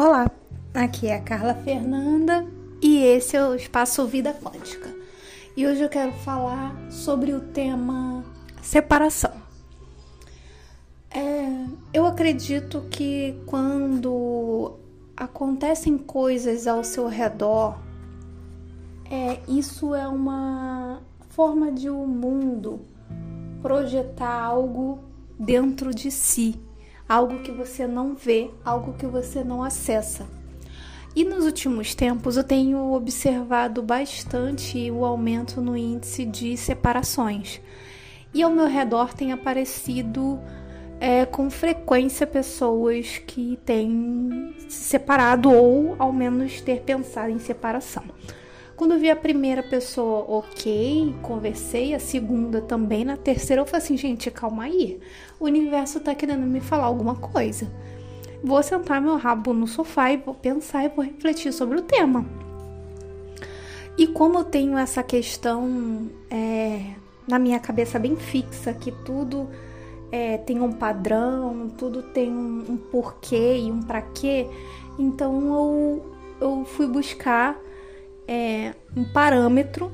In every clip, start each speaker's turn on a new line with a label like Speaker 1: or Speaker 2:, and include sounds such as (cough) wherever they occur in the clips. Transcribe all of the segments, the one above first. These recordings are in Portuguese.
Speaker 1: Olá, aqui é a Carla Fernanda e esse é o Espaço Vida Quântica. E hoje eu quero falar sobre o tema separação. É, eu acredito que quando acontecem coisas ao seu redor, é, isso é uma forma de o um mundo projetar algo dentro de si algo que você não vê, algo que você não acessa. E nos últimos tempos eu tenho observado bastante o aumento no índice de separações. E ao meu redor tem aparecido é, com frequência pessoas que têm se separado ou ao menos ter pensado em separação. Quando eu vi a primeira pessoa, ok, conversei, a segunda também, na terceira eu falei assim, gente, calma aí. O universo tá querendo me falar alguma coisa. Vou sentar meu rabo no sofá e vou pensar e vou refletir sobre o tema. E como eu tenho essa questão é, na minha cabeça bem fixa, que tudo é, tem um padrão, tudo tem um, um porquê e um para quê, então eu, eu fui buscar é, um parâmetro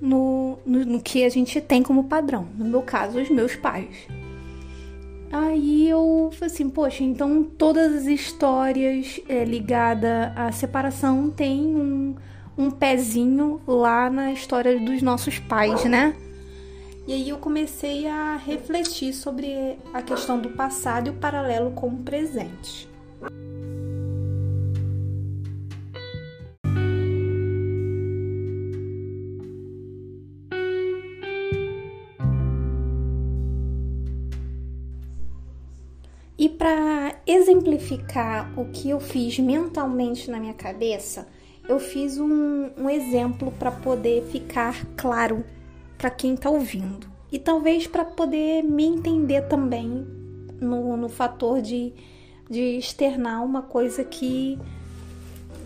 Speaker 1: no, no, no, que a gente tem como padrão. No meu caso, os meus pais. Aí eu falei assim, poxa, então todas as histórias é, ligadas à separação tem um, um pezinho lá na história dos nossos pais, né? E aí eu comecei a refletir sobre a questão do passado e o paralelo com o presente. Exemplificar o que eu fiz mentalmente na minha cabeça, eu fiz um, um exemplo para poder ficar claro para quem está ouvindo e talvez para poder me entender também no, no fator de, de externar uma coisa que,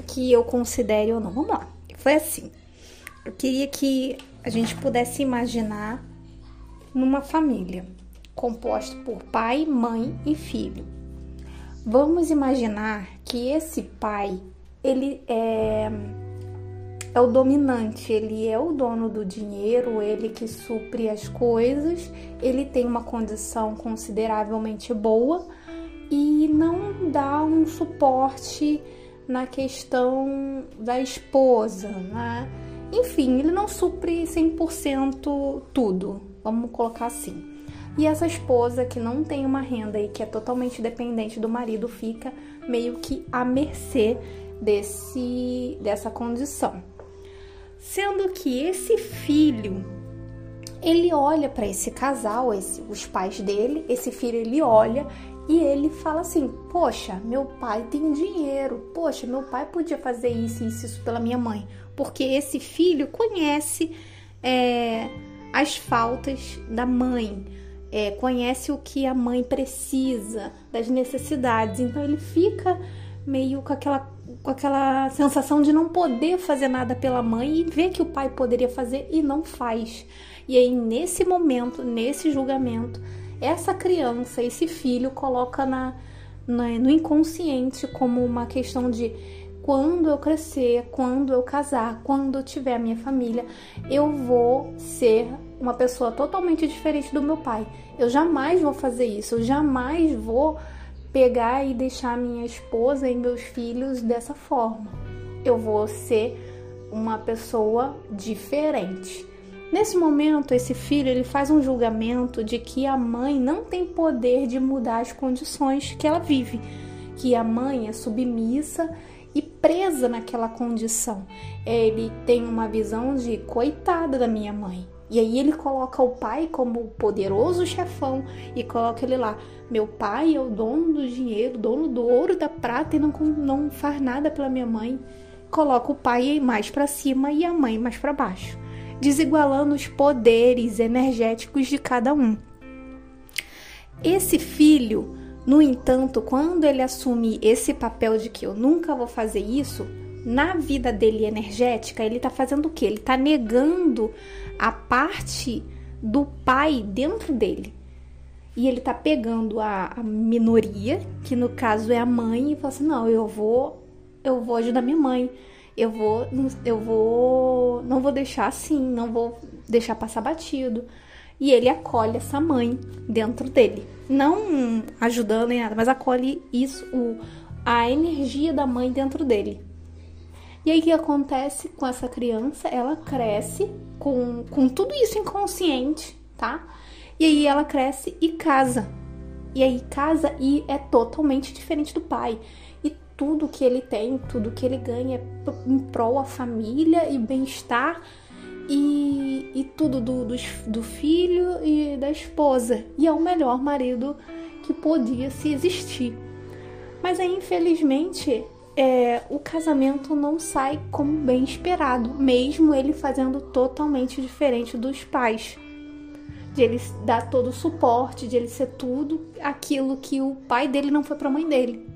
Speaker 1: que eu considere ou não. Vamos lá. Foi assim. Eu queria que a gente pudesse imaginar numa família composto por pai, mãe e filho. Vamos imaginar que esse pai, ele é é o dominante, ele é o dono do dinheiro, ele que supre as coisas, ele tem uma condição consideravelmente boa e não dá um suporte na questão da esposa, né? Enfim, ele não supre 100% tudo, vamos colocar assim. E essa esposa que não tem uma renda e que é totalmente dependente do marido fica meio que à mercê desse dessa condição. Sendo que esse filho ele olha para esse casal, esse, os pais dele, esse filho ele olha e ele fala assim: Poxa, meu pai tem dinheiro, poxa, meu pai podia fazer isso, isso, isso pela minha mãe, porque esse filho conhece é, as faltas da mãe, é, conhece o que a mãe precisa, das necessidades. Então ele fica meio com aquela, com aquela sensação de não poder fazer nada pela mãe e vê que o pai poderia fazer e não faz. E aí, nesse momento, nesse julgamento, essa criança, esse filho, coloca na, na, no inconsciente como uma questão de quando eu crescer, quando eu casar, quando eu tiver a minha família, eu vou ser uma pessoa totalmente diferente do meu pai. Eu jamais vou fazer isso, eu jamais vou pegar e deixar minha esposa e meus filhos dessa forma. Eu vou ser uma pessoa diferente. Nesse momento, esse filho ele faz um julgamento de que a mãe não tem poder de mudar as condições que ela vive, que a mãe é submissa e presa naquela condição. Ele tem uma visão de coitada da minha mãe. E aí ele coloca o pai como poderoso chefão e coloca ele lá. Meu pai é o dono do dinheiro, dono do ouro, da prata e não, não faz nada pela minha mãe. Coloca o pai mais para cima e a mãe mais para baixo, desigualando os poderes energéticos de cada um. Esse filho, no entanto, quando ele assume esse papel de que eu nunca vou fazer isso, na vida dele energética, ele está fazendo o que? Ele está negando a parte do pai dentro dele. E ele está pegando a, a, minoria, que no caso é a mãe, e fala assim: não, eu vou eu vou ajudar minha mãe. Eu vou, eu vou, não vou deixar assim, não vou deixar passar batido. E ele acolhe essa mãe dentro dele, não ajudando em nada, mas acolhe isso, o, a energia da mãe dentro dele. E aí o que acontece com essa criança? Ela cresce com, com tudo isso inconsciente, tá? E aí ela cresce e casa. E aí casa e é totalmente diferente do pai. E tudo que ele tem, tudo que ele ganha é em prol a família e bem-estar e, e tudo do, do, do filho e da esposa. E é o melhor marido que podia se existir. Mas aí, infelizmente, é, o casamento não sai como bem esperado, mesmo ele fazendo totalmente diferente dos pais. De ele dar todo o suporte, de ele ser tudo aquilo que o pai dele não foi para a mãe dele.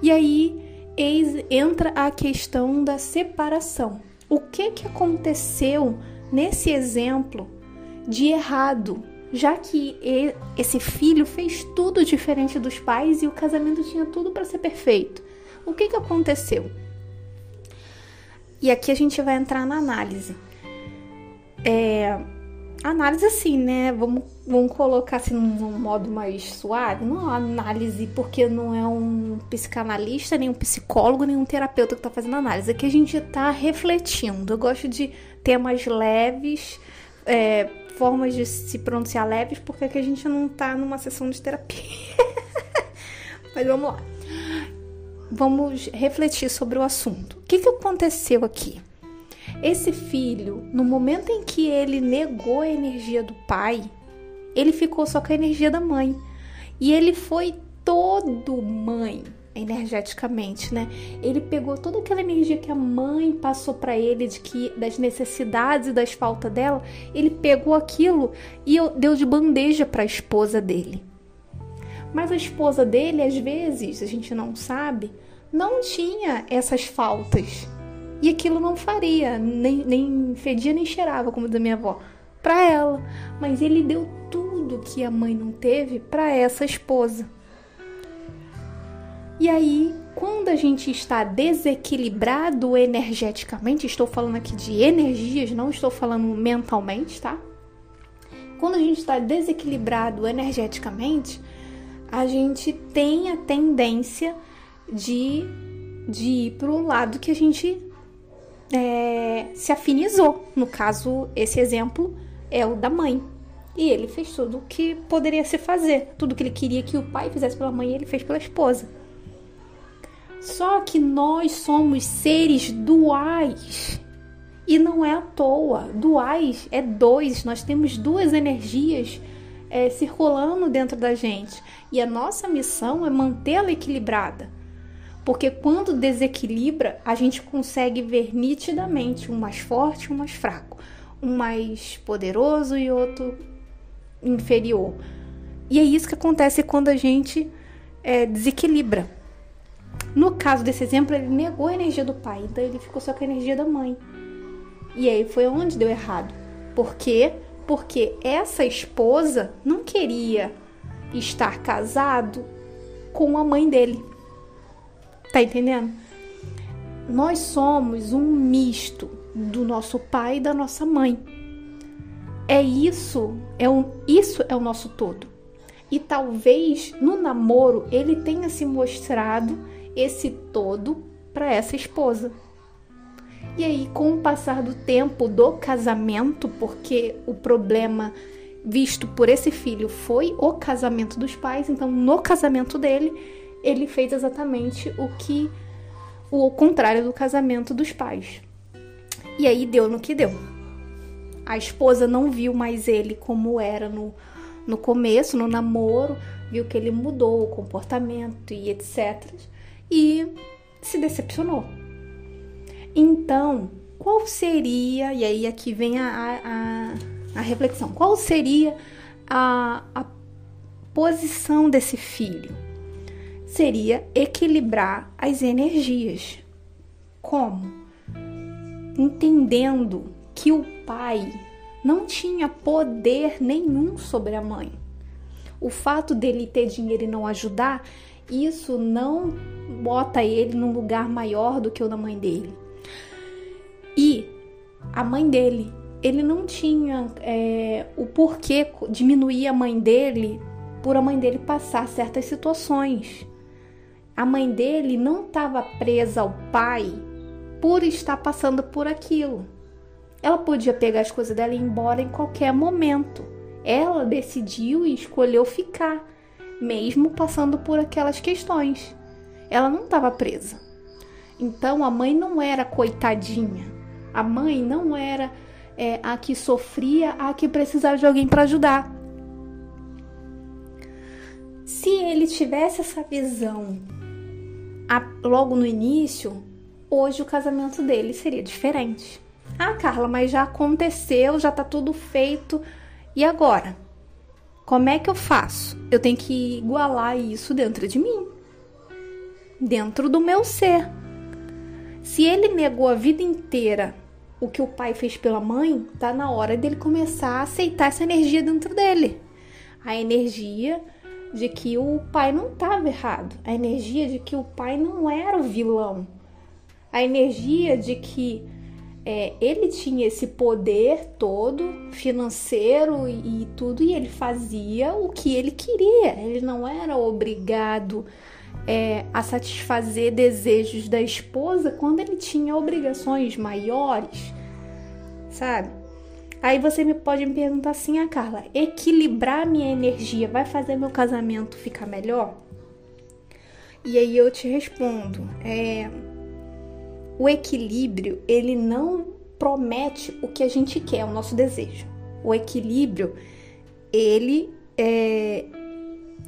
Speaker 1: E aí eis, entra a questão da separação. O que que aconteceu nesse exemplo de errado já que esse filho fez tudo diferente dos pais e o casamento tinha tudo para ser perfeito. O que, que aconteceu? E aqui a gente vai entrar na análise. É, análise assim, né? Vamos, vamos colocar assim num modo mais suave. Não é análise porque não é um psicanalista, nem um psicólogo, nem um terapeuta que está fazendo análise. Aqui a gente está refletindo. Eu gosto de temas leves, é, formas de se pronunciar leves, porque aqui a gente não tá numa sessão de terapia. (laughs) Mas vamos lá. Vamos refletir sobre o assunto. O que, que aconteceu aqui? Esse filho, no momento em que ele negou a energia do pai, ele ficou só com a energia da mãe. E ele foi todo mãe energeticamente, né? Ele pegou toda aquela energia que a mãe passou para ele de que das necessidades e das faltas dela, ele pegou aquilo e deu de bandeja para a esposa dele. Mas a esposa dele, às vezes, a gente não sabe, não tinha essas faltas. E aquilo não faria, nem, nem fedia nem cheirava, como da minha avó, para ela. Mas ele deu tudo que a mãe não teve para essa esposa. E aí, quando a gente está desequilibrado energeticamente, estou falando aqui de energias, não estou falando mentalmente, tá? Quando a gente está desequilibrado energeticamente, a gente tem a tendência de, de ir o lado que a gente é, se afinizou. No caso, esse exemplo é o da mãe. E ele fez tudo o que poderia se fazer. Tudo que ele queria que o pai fizesse pela mãe, ele fez pela esposa. Só que nós somos seres duais. E não é à toa. Duais é dois. Nós temos duas energias é, circulando dentro da gente. E a nossa missão é mantê-la equilibrada. Porque quando desequilibra, a gente consegue ver nitidamente um mais forte e um mais fraco. Um mais poderoso e outro inferior. E é isso que acontece quando a gente é, desequilibra. No caso desse exemplo, ele negou a energia do pai, então ele ficou só com a energia da mãe. E aí foi onde deu errado. Por quê? Porque essa esposa não queria estar casado com a mãe dele. Tá entendendo? Nós somos um misto do nosso pai e da nossa mãe. É isso, é um, isso é o nosso todo. E talvez no namoro ele tenha se mostrado esse todo para essa esposa. E aí, com o passar do tempo do casamento, porque o problema visto por esse filho foi o casamento dos pais, então no casamento dele, ele fez exatamente o que o contrário do casamento dos pais. E aí deu no que deu. A esposa não viu mais ele como era no, no começo, no namoro, viu que ele mudou o comportamento e etc e se decepcionou. Então, qual seria, e aí aqui vem a, a, a reflexão, qual seria a, a posição desse filho? Seria equilibrar as energias. Como? Entendendo que o pai não tinha poder nenhum sobre a mãe. O fato dele ter dinheiro e não ajudar isso não bota ele num lugar maior do que o da mãe dele. E a mãe dele, ele não tinha é, o porquê diminuir a mãe dele por a mãe dele passar certas situações. A mãe dele não estava presa ao pai por estar passando por aquilo. Ela podia pegar as coisas dela e ir embora em qualquer momento. Ela decidiu e escolheu ficar, mesmo passando por aquelas questões. Ela não estava presa. Então a mãe não era coitadinha. A mãe não era é, a que sofria, a que precisava de alguém para ajudar. Se ele tivesse essa visão logo no início, hoje o casamento dele seria diferente. Ah, Carla, mas já aconteceu, já tá tudo feito. E agora? Como é que eu faço? Eu tenho que igualar isso dentro de mim, dentro do meu ser. Se ele negou a vida inteira o que o pai fez pela mãe, tá na hora dele começar a aceitar essa energia dentro dele. A energia de que o pai não estava errado, a energia de que o pai não era o vilão, a energia de que é, ele tinha esse poder todo financeiro e, e tudo e ele fazia o que ele queria, ele não era obrigado é, a satisfazer desejos da esposa quando ele tinha obrigações maiores, sabe? Aí você me pode me perguntar assim, ah, Carla, equilibrar minha energia vai fazer meu casamento ficar melhor? E aí eu te respondo, é, o equilíbrio ele não promete o que a gente quer, o nosso desejo. O equilíbrio ele é,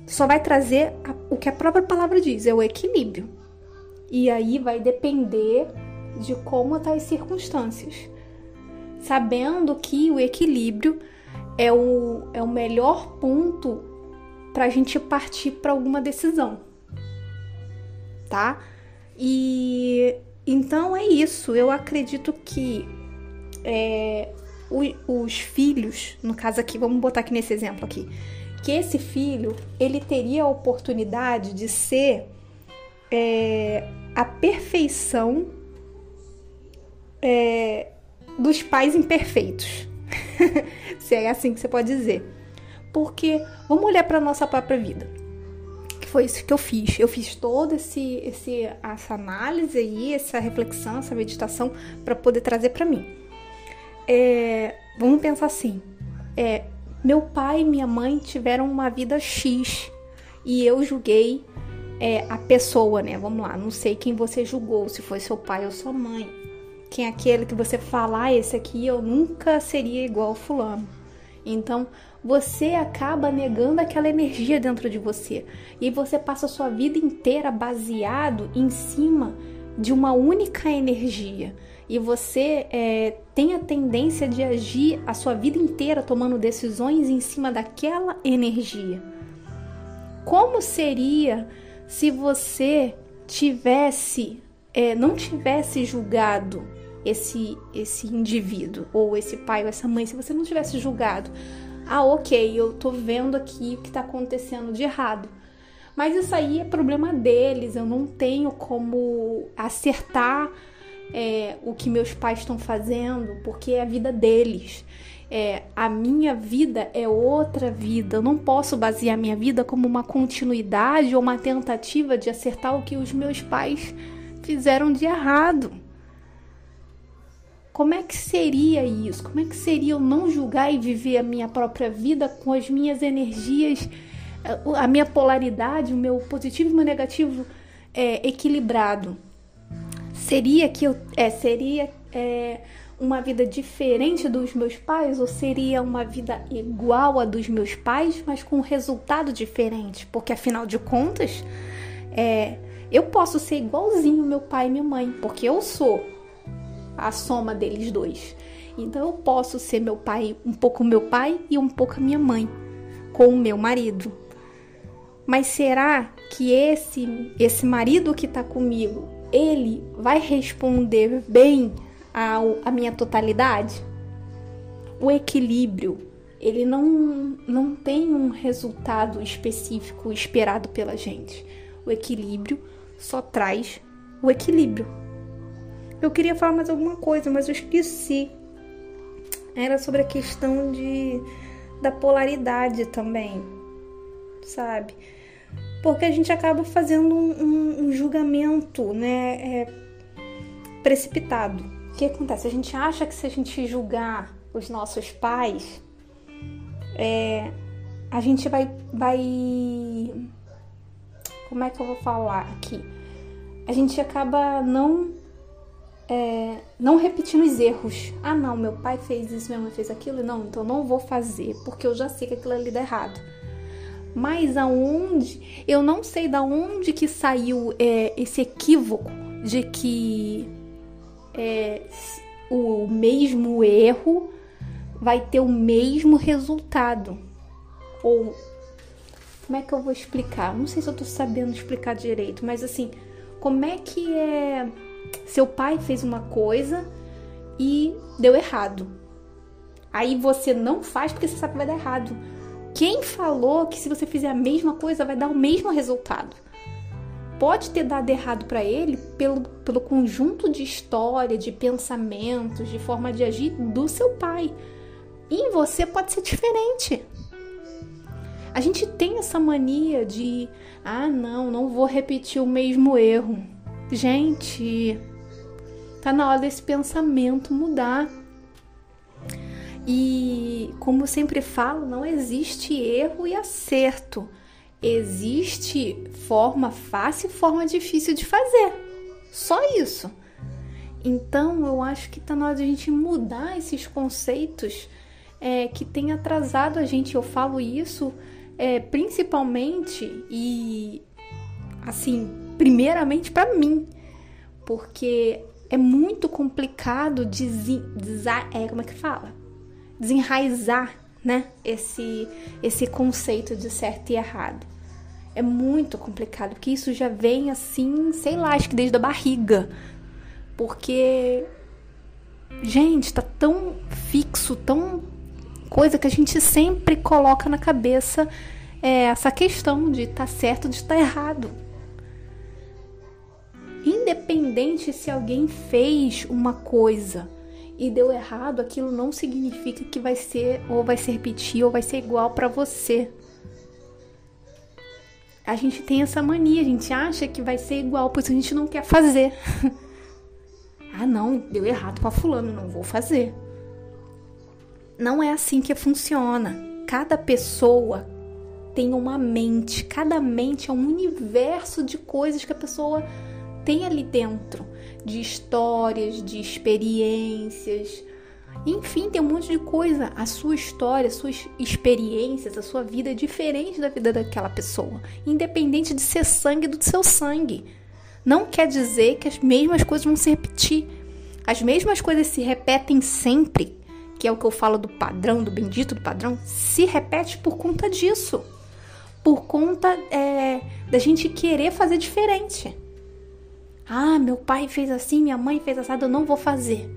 Speaker 1: só vai trazer a, o que a própria palavra diz, é o equilíbrio. E aí vai depender de como tá as circunstâncias sabendo que o equilíbrio é o, é o melhor ponto para a gente partir para alguma decisão, tá? E então é isso. Eu acredito que é, os filhos, no caso aqui, vamos botar aqui nesse exemplo aqui, que esse filho ele teria a oportunidade de ser é, a perfeição é, dos pais imperfeitos. (laughs) Se é assim que você pode dizer. Porque vamos olhar para nossa própria vida. Que foi isso que eu fiz. Eu fiz toda esse, esse, essa análise aí, essa reflexão, essa meditação para poder trazer para mim. É, vamos pensar assim. É, meu pai e minha mãe tiveram uma vida X e eu julguei é, a pessoa, né? Vamos lá, não sei quem você julgou, se foi seu pai ou sua mãe quem é aquele que você fala, ah, esse aqui eu nunca seria igual fulano. Então, você acaba negando aquela energia dentro de você e você passa a sua vida inteira baseado em cima de uma única energia e você é, tem a tendência de agir a sua vida inteira tomando decisões em cima daquela energia. Como seria se você tivesse, é, não tivesse julgado esse esse indivíduo ou esse pai ou essa mãe, se você não tivesse julgado, ah, ok, eu tô vendo aqui o que tá acontecendo de errado. Mas isso aí é problema deles, eu não tenho como acertar é, o que meus pais estão fazendo, porque é a vida deles. É, a minha vida é outra vida. Eu não posso basear minha vida como uma continuidade ou uma tentativa de acertar o que os meus pais fizeram de errado. Como é que seria isso? Como é que seria eu não julgar e viver a minha própria vida com as minhas energias, a minha polaridade, o meu positivo e o meu negativo é, equilibrado? Seria que eu é, seria é, uma vida diferente dos meus pais ou seria uma vida igual a dos meus pais, mas com um resultado diferente? Porque afinal de contas, é, eu posso ser igualzinho meu pai e minha mãe, porque eu sou a soma deles dois. Então eu posso ser meu pai, um pouco meu pai e um pouco a minha mãe, com o meu marido. Mas será que esse esse marido que está comigo, ele vai responder bem ao, a minha totalidade? O equilíbrio, ele não, não tem um resultado específico esperado pela gente. O equilíbrio só traz o equilíbrio. Eu queria falar mais alguma coisa, mas eu esqueci. Era sobre a questão de da polaridade também, sabe? Porque a gente acaba fazendo um, um, um julgamento, né, é, precipitado. O que acontece? A gente acha que se a gente julgar os nossos pais, é, a gente vai, vai. Como é que eu vou falar aqui? A gente acaba não. É, não repetindo os erros. Ah, não, meu pai fez isso, minha mãe fez aquilo. Não, então não vou fazer, porque eu já sei que aquilo ali dá errado. Mas aonde? Eu não sei da onde que saiu é, esse equívoco de que é, o mesmo erro vai ter o mesmo resultado. Ou como é que eu vou explicar? Não sei se eu tô sabendo explicar direito, mas assim, como é que é seu pai fez uma coisa e deu errado. Aí você não faz porque você sabe que vai dar errado. Quem falou que se você fizer a mesma coisa vai dar o mesmo resultado? Pode ter dado errado para ele pelo, pelo conjunto de história, de pensamentos, de forma de agir do seu pai. E em você pode ser diferente. A gente tem essa mania de, ah, não, não vou repetir o mesmo erro. Gente, tá na hora desse pensamento mudar. E como eu sempre falo, não existe erro e acerto. Existe forma fácil e forma difícil de fazer. Só isso. Então eu acho que tá na hora de a gente mudar esses conceitos é, que tem atrasado a gente. Eu falo isso é, principalmente e assim, primeiramente para mim, porque é muito complicado desen, é, como é que fala? Desenraizar, né? Esse esse conceito de certo e errado. É muito complicado, porque isso já vem assim, sei lá, acho que desde a barriga. Porque gente, tá tão fixo, tão coisa que a gente sempre coloca na cabeça é essa questão de tá certo, de tá errado. Independente se alguém fez uma coisa e deu errado, aquilo não significa que vai ser ou vai se repetir ou vai ser igual para você. A gente tem essa mania, a gente acha que vai ser igual, pois a gente não quer fazer. (laughs) ah, não, deu errado para fulano, não vou fazer. Não é assim que funciona. Cada pessoa tem uma mente, cada mente é um universo de coisas que a pessoa tem ali dentro, de histórias, de experiências. Enfim, tem um monte de coisa. A sua história, as suas experiências, a sua vida é diferente da vida daquela pessoa, independente de ser sangue do seu sangue. Não quer dizer que as mesmas coisas vão se repetir. As mesmas coisas se repetem sempre que é o que eu falo do padrão, do bendito do padrão, se repete por conta disso. Por conta é, da gente querer fazer diferente. Ah, meu pai fez assim, minha mãe fez assado, eu não vou fazer.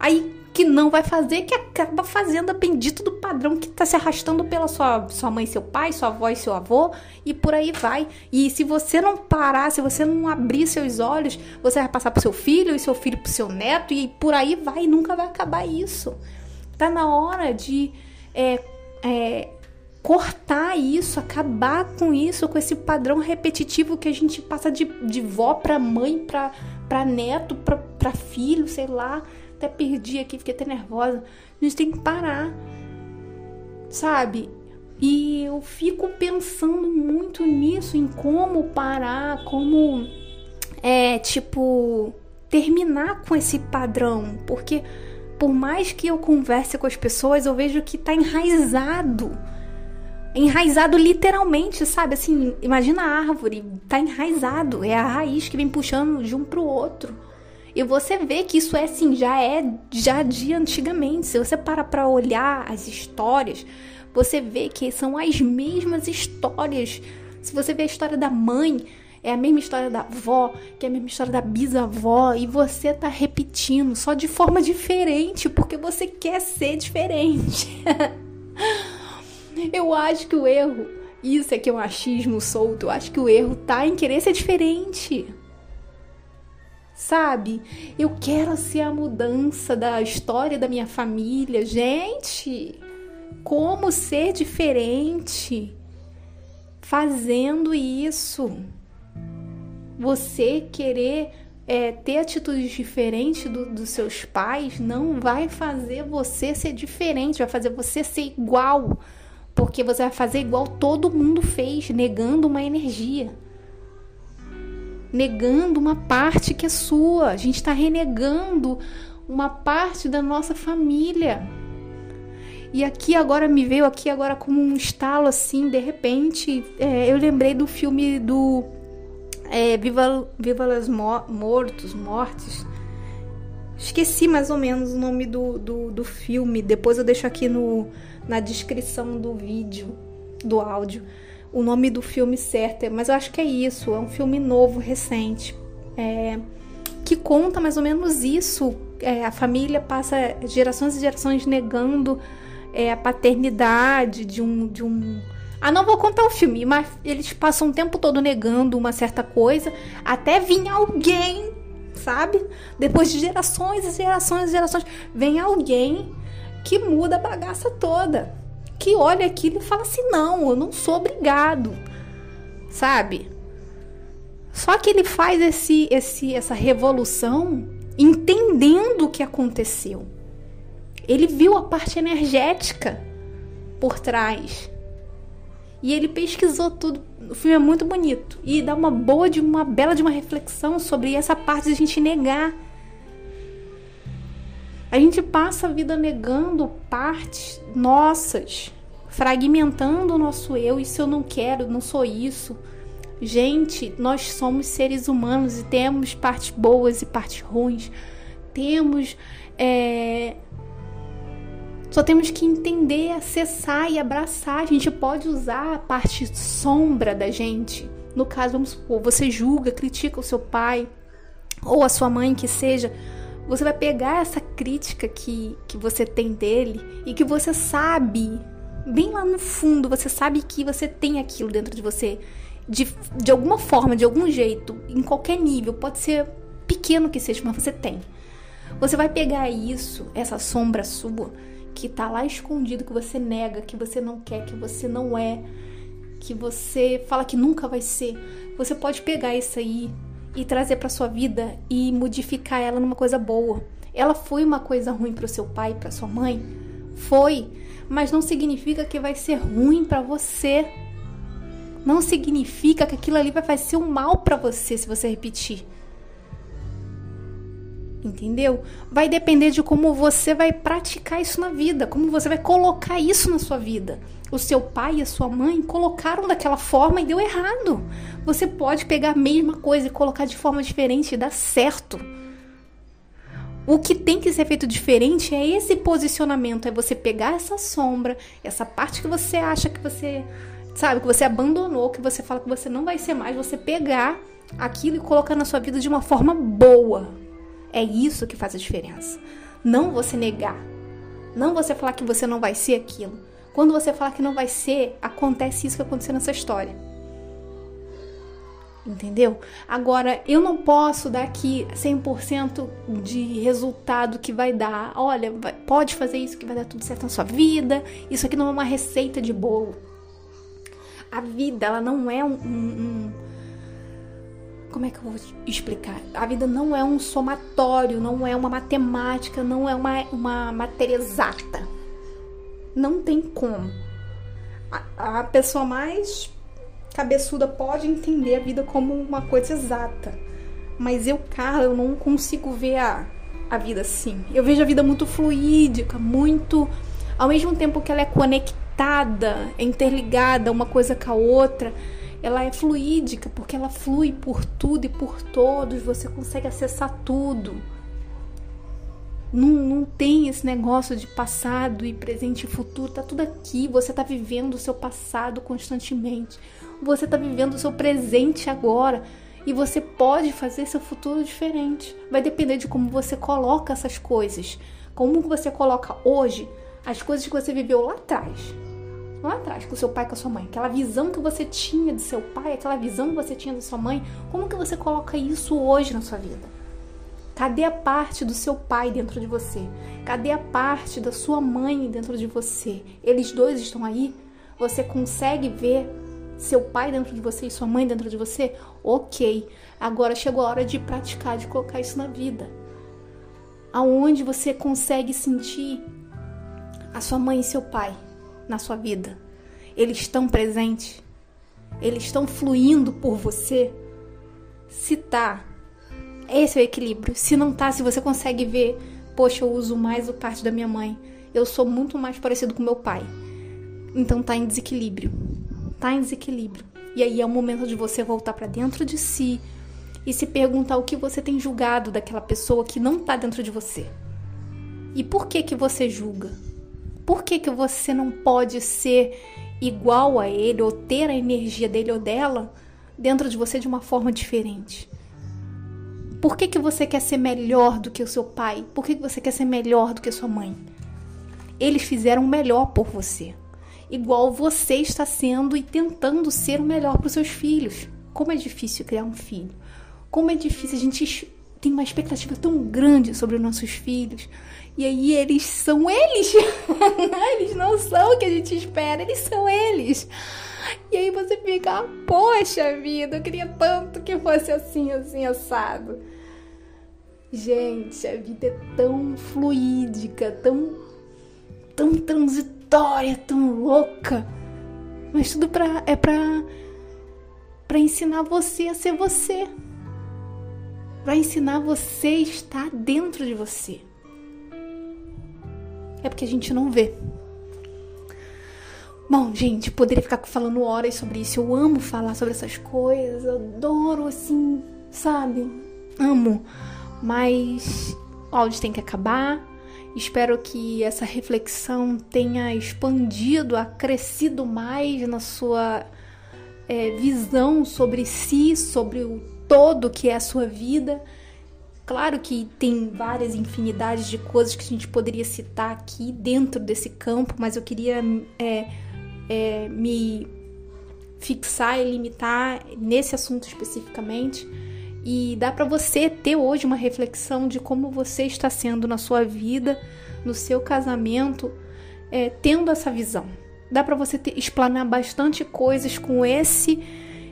Speaker 1: Aí que não vai fazer, que acaba fazendo a bendito do padrão que tá se arrastando pela sua, sua mãe, seu pai, sua avó e seu avô, e por aí vai. E se você não parar, se você não abrir seus olhos, você vai passar pro seu filho, e seu filho pro seu neto, e por aí vai, e nunca vai acabar isso. Tá na hora de é, é, cortar isso, acabar com isso, com esse padrão repetitivo que a gente passa de, de vó para mãe, para pra neto, pra filho, sei lá. Até perdi aqui, fiquei até nervosa. A gente tem que parar, sabe? E eu fico pensando muito nisso, em como parar, como é tipo terminar com esse padrão, porque por mais que eu converse com as pessoas, eu vejo que tá enraizado. Enraizado literalmente, sabe? Assim, imagina a árvore, tá enraizado. É a raiz que vem puxando de um pro outro. E você vê que isso é assim, já é já de antigamente. Se você para pra olhar as histórias, você vê que são as mesmas histórias. Se você vê a história da mãe, é a mesma história da avó, que é a mesma história da bisavó, e você tá repetindo só de forma diferente, porque você quer ser diferente. (laughs) Eu acho que o erro Isso é que é um achismo solto. Eu acho que o erro tá em querer ser diferente. Sabe? Eu quero ser a mudança da história da minha família. Gente, como ser diferente? Fazendo isso. Você querer é, ter atitudes diferentes do, dos seus pais não vai fazer você ser diferente, vai fazer você ser igual. Porque você vai fazer igual todo mundo fez, negando uma energia. Negando uma parte que é sua. A gente está renegando uma parte da nossa família. E aqui agora me veio aqui agora como um estalo assim, de repente, é, eu lembrei do filme do é, Viva, Viva las Mortos, Mortes. Esqueci mais ou menos o nome do, do, do filme. Depois eu deixo aqui no, na descrição do vídeo, do áudio, o nome do filme certo. Mas eu acho que é isso. É um filme novo, recente. É, que conta mais ou menos isso. É, a família passa gerações e gerações negando é, a paternidade de um, de um ah, não vou contar o filme, mas eles passam o tempo todo negando uma certa coisa até vir alguém, sabe? Depois de gerações e gerações e gerações, vem alguém que muda a bagaça toda. Que olha aquilo e fala assim: não, eu não sou obrigado, sabe? Só que ele faz esse, esse, essa revolução entendendo o que aconteceu. Ele viu a parte energética por trás e ele pesquisou tudo. O filme é muito bonito e dá uma boa de uma bela de uma reflexão sobre essa parte de a gente negar. A gente passa a vida negando partes nossas, fragmentando o nosso eu. Isso eu não quero, não sou isso. Gente, nós somos seres humanos e temos partes boas e partes ruins. Temos é, só temos que entender, acessar e abraçar. A gente pode usar a parte sombra da gente. No caso, vamos supor, você julga, critica o seu pai ou a sua mãe, que seja. Você vai pegar essa crítica que, que você tem dele e que você sabe, bem lá no fundo, você sabe que você tem aquilo dentro de você. De, de alguma forma, de algum jeito, em qualquer nível, pode ser pequeno que seja, mas você tem. Você vai pegar isso, essa sombra sua, que tá lá escondido, que você nega, que você não quer, que você não é, que você fala que nunca vai ser. Você pode pegar isso aí e trazer para sua vida e modificar ela numa coisa boa. Ela foi uma coisa ruim para o seu pai, para sua mãe, foi, mas não significa que vai ser ruim para você. Não significa que aquilo ali vai fazer um mal para você se você repetir entendeu? Vai depender de como você vai praticar isso na vida, como você vai colocar isso na sua vida. O seu pai e a sua mãe colocaram daquela forma e deu errado. Você pode pegar a mesma coisa e colocar de forma diferente e dar certo. O que tem que ser feito diferente é esse posicionamento, é você pegar essa sombra, essa parte que você acha que você, sabe, que você abandonou, que você fala que você não vai ser mais, você pegar aquilo e colocar na sua vida de uma forma boa, é isso que faz a diferença. Não você negar. Não você falar que você não vai ser aquilo. Quando você falar que não vai ser, acontece isso que aconteceu nessa história. Entendeu? Agora, eu não posso dar aqui 100% de resultado que vai dar. Olha, pode fazer isso que vai dar tudo certo na sua vida. Isso aqui não é uma receita de bolo. A vida, ela não é um, um, como é que eu vou explicar? A vida não é um somatório, não é uma matemática, não é uma, uma matéria exata. Não tem como. A, a pessoa mais cabeçuda pode entender a vida como uma coisa exata. Mas eu, cara, eu não consigo ver a, a vida assim. Eu vejo a vida muito fluídica, muito. Ao mesmo tempo que ela é conectada, é interligada uma coisa com a outra ela é fluídica porque ela flui por tudo e por todos, você consegue acessar tudo. Não, não tem esse negócio de passado e presente e futuro, tá tudo aqui. Você tá vivendo o seu passado constantemente. Você tá vivendo o seu presente agora. E você pode fazer seu futuro diferente. Vai depender de como você coloca essas coisas. Como você coloca hoje as coisas que você viveu lá atrás. Lá atrás, com seu pai, com a sua mãe, aquela visão que você tinha de seu pai, aquela visão que você tinha da sua mãe, como que você coloca isso hoje na sua vida? Cadê a parte do seu pai dentro de você? Cadê a parte da sua mãe dentro de você? Eles dois estão aí? Você consegue ver seu pai dentro de você e sua mãe dentro de você? Ok. Agora chegou a hora de praticar, de colocar isso na vida. Aonde você consegue sentir a sua mãe e seu pai na sua vida? Eles estão presentes? Eles estão fluindo por você? Se tá, esse é o equilíbrio. Se não tá, se você consegue ver, poxa, eu uso mais o parte da minha mãe, eu sou muito mais parecido com meu pai. Então tá em desequilíbrio. Tá em desequilíbrio. E aí é o momento de você voltar para dentro de si e se perguntar o que você tem julgado daquela pessoa que não tá dentro de você. E por que que você julga? Por que, que você não pode ser igual a ele ou ter a energia dele ou dela dentro de você de uma forma diferente? Por que, que você quer ser melhor do que o seu pai? Por que, que você quer ser melhor do que a sua mãe? Eles fizeram o melhor por você, igual você está sendo e tentando ser o melhor para os seus filhos. Como é difícil criar um filho. Como é difícil a gente tem uma expectativa tão grande sobre os nossos filhos. E aí eles são eles. (laughs) eles não são o que a gente espera, eles são eles. E aí você fica, poxa vida, eu queria tanto que fosse assim, assim, assado. Gente, a vida é tão fluídica, tão, tão transitória, tão louca. Mas tudo pra, é pra, pra ensinar você a ser você. Pra ensinar você a estar dentro de você é porque a gente não vê. Bom, gente, poderia ficar falando horas sobre isso. Eu amo falar sobre essas coisas. Eu adoro, assim, sabe? Amo. Mas o áudio tem que acabar. Espero que essa reflexão tenha expandido, acrescido mais na sua é, visão sobre si, sobre o todo que é a sua vida. Claro que tem várias infinidades de coisas que a gente poderia citar aqui dentro desse campo, mas eu queria é, é, me fixar e limitar nesse assunto especificamente. E dá para você ter hoje uma reflexão de como você está sendo na sua vida, no seu casamento, é, tendo essa visão. Dá para você ter, explanar bastante coisas com esse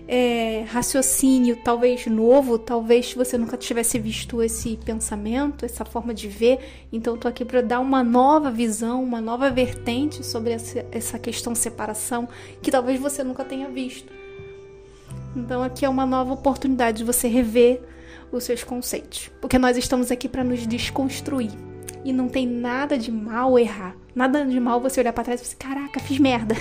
Speaker 1: é, raciocínio talvez novo, talvez você nunca tivesse visto esse pensamento, essa forma de ver. Então, estou aqui para dar uma nova visão, uma nova vertente sobre essa, essa questão separação que talvez você nunca tenha visto. Então, aqui é uma nova oportunidade de você rever os seus conceitos, porque nós estamos aqui para nos desconstruir e não tem nada de mal errar. Nada de mal você olhar para trás e falar assim, caraca, fiz merda.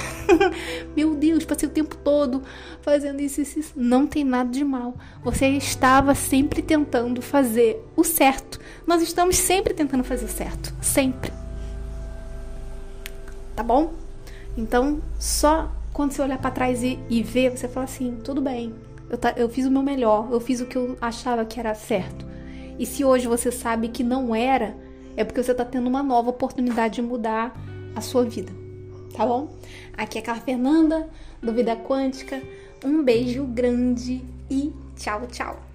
Speaker 1: (laughs) Meu Deus, passei o tempo todo fazendo isso, isso, isso. Não tem nada de mal. Você estava sempre tentando fazer o certo. Nós estamos sempre tentando fazer o certo. Sempre. Tá bom? Então, só quando você olhar para trás e, e ver, você fala assim, tudo bem. Eu, tá, eu fiz o meu melhor. Eu fiz o que eu achava que era certo. E se hoje você sabe que não era, é porque você está tendo uma nova oportunidade de mudar a sua vida, tá bom? Aqui é a Carla Fernanda, do Vida Quântica. Um beijo grande e tchau, tchau.